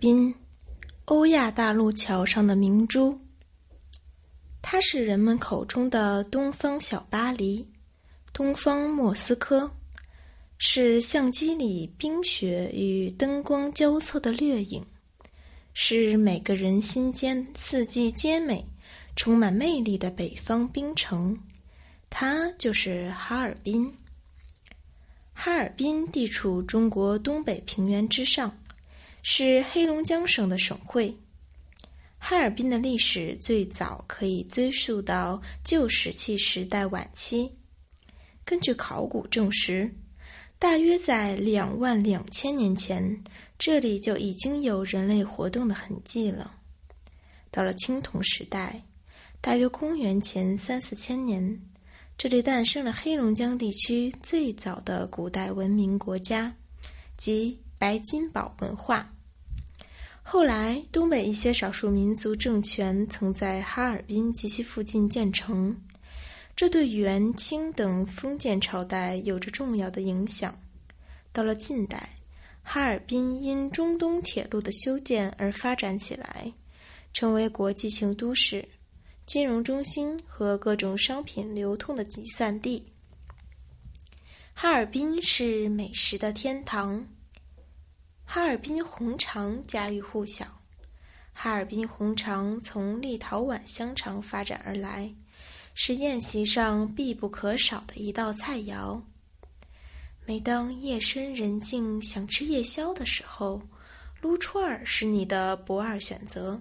滨，欧亚大陆桥上的明珠。它是人们口中的东方小巴黎，东方莫斯科，是相机里冰雪与灯光交错的掠影，是每个人心间四季皆美、充满魅力的北方冰城。它就是哈尔滨。哈尔滨地处中国东北平原之上。是黑龙江省的省会。哈尔滨的历史最早可以追溯到旧石器时代晚期。根据考古证实，大约在两万两千年前，这里就已经有人类活动的痕迹了。到了青铜时代，大约公元前三四千年，这里诞生了黑龙江地区最早的古代文明国家，即。白金堡文化。后来，东北一些少数民族政权曾在哈尔滨及其附近建成，这对元、清等封建朝代有着重要的影响。到了近代，哈尔滨因中东铁路的修建而发展起来，成为国际性都市、金融中心和各种商品流通的集散地。哈尔滨是美食的天堂。哈尔滨红肠家喻户晓，哈尔滨红肠从立陶宛香肠发展而来，是宴席上必不可少的一道菜肴。每当夜深人静想吃夜宵的时候，撸串儿是你的不二选择。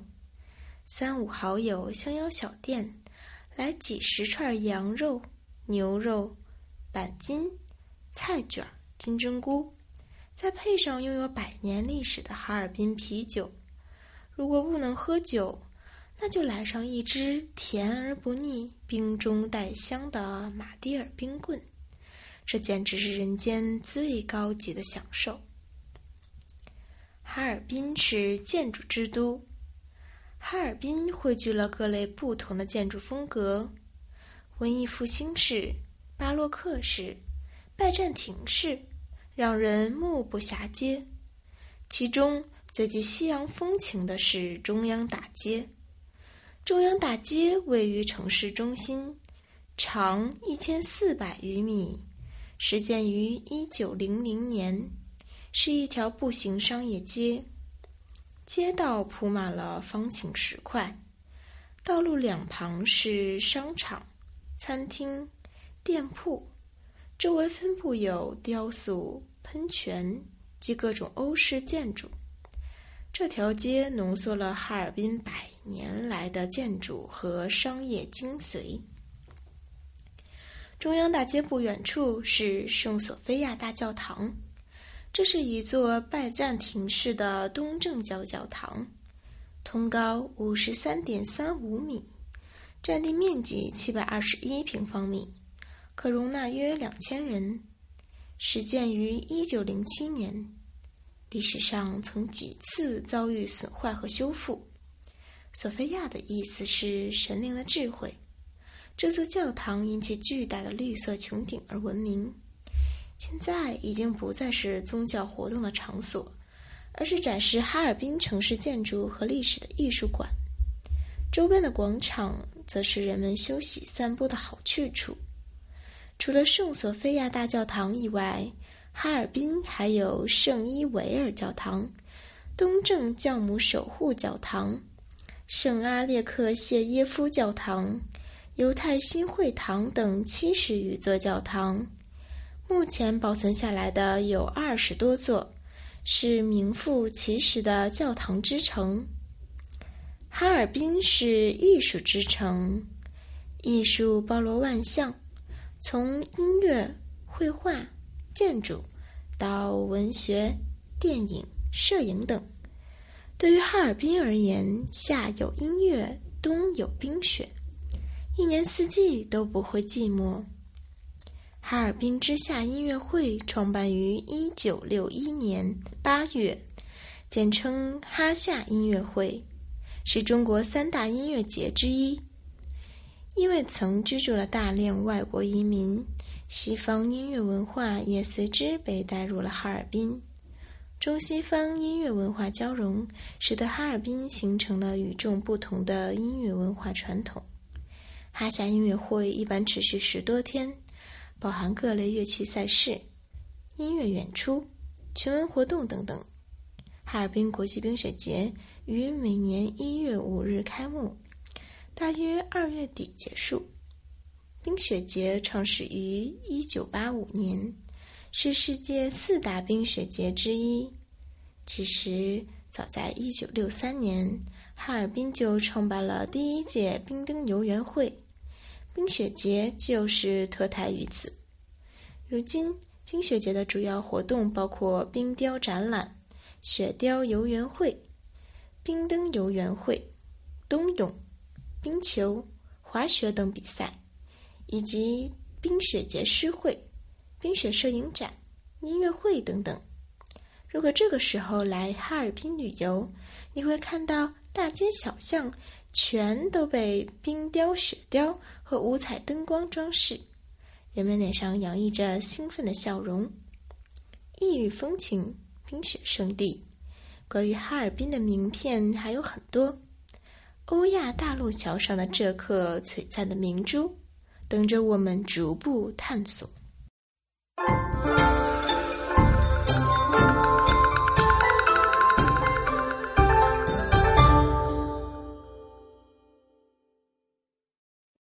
三五好友相邀小店，来几十串羊肉、牛肉、板筋、菜卷、金针菇。再配上拥有百年历史的哈尔滨啤酒，如果不能喝酒，那就来上一支甜而不腻、冰中带香的马迭尔冰棍，这简直是人间最高级的享受。哈尔滨是建筑之都，哈尔滨汇聚了各类不同的建筑风格：文艺复兴式、巴洛克式、拜占庭式。让人目不暇接，其中最具西洋风情的是中央大街。中央大街位于城市中心，长一千四百余米，始建于一九零零年，是一条步行商业街。街道铺满了方形石块，道路两旁是商场、餐厅、店铺，周围分布有雕塑。喷泉及各种欧式建筑，这条街浓缩了哈尔滨百年来的建筑和商业精髓。中央大街不远处是圣索菲亚大教堂，这是一座拜占庭式的东正教教堂，通高五十三点三五米，占地面积七百二十一平方米，可容纳约两千人。始建于一九零七年，历史上曾几次遭遇损坏和修复。索菲亚的意思是神灵的智慧。这座教堂因其巨大的绿色穹顶而闻名。现在已经不再是宗教活动的场所，而是展示哈尔滨城市建筑和历史的艺术馆。周边的广场则是人们休息散步的好去处。除了圣索菲亚大教堂以外，哈尔滨还有圣伊维尔教堂、东正教母守护教堂、圣阿列克谢耶夫教堂、犹太新会堂等七十余座教堂。目前保存下来的有二十多座，是名副其实的教堂之城。哈尔滨是艺术之城，艺术包罗万象。从音乐、绘画、建筑到文学、电影、摄影等，对于哈尔滨而言，夏有音乐，冬有冰雪，一年四季都不会寂寞。哈尔滨之夏音乐会创办于一九六一年八月，简称哈夏音乐会，是中国三大音乐节之一。因为曾居住了大量外国移民，西方音乐文化也随之被带入了哈尔滨。中西方音乐文化交融，使得哈尔滨形成了与众不同的音乐文化传统。哈夏音乐会一般持续十多天，包含各类乐器赛事、音乐演出、群文活动等等。哈尔滨国际冰雪节于每年一月五日开幕，大约二月底结束。冰雪节创始于一九八五年，是世界四大冰雪节之一。其实，早在一九六三年，哈尔滨就创办了第一届冰灯游园会，冰雪节就是脱胎于此。如今，冰雪节的主要活动包括冰雕展览、雪雕游园会、冰灯游园会、冬泳、冰球、滑雪等比赛。以及冰雪节诗会、冰雪摄影展、音乐会等等。如果这个时候来哈尔滨旅游，你会看到大街小巷全都被冰雕、雪雕和五彩灯光装饰，人们脸上洋溢着兴奋的笑容。异域风情，冰雪圣地。关于哈尔滨的名片还有很多，欧亚大陆桥上的这颗璀璨的明珠。等着我们逐步探索。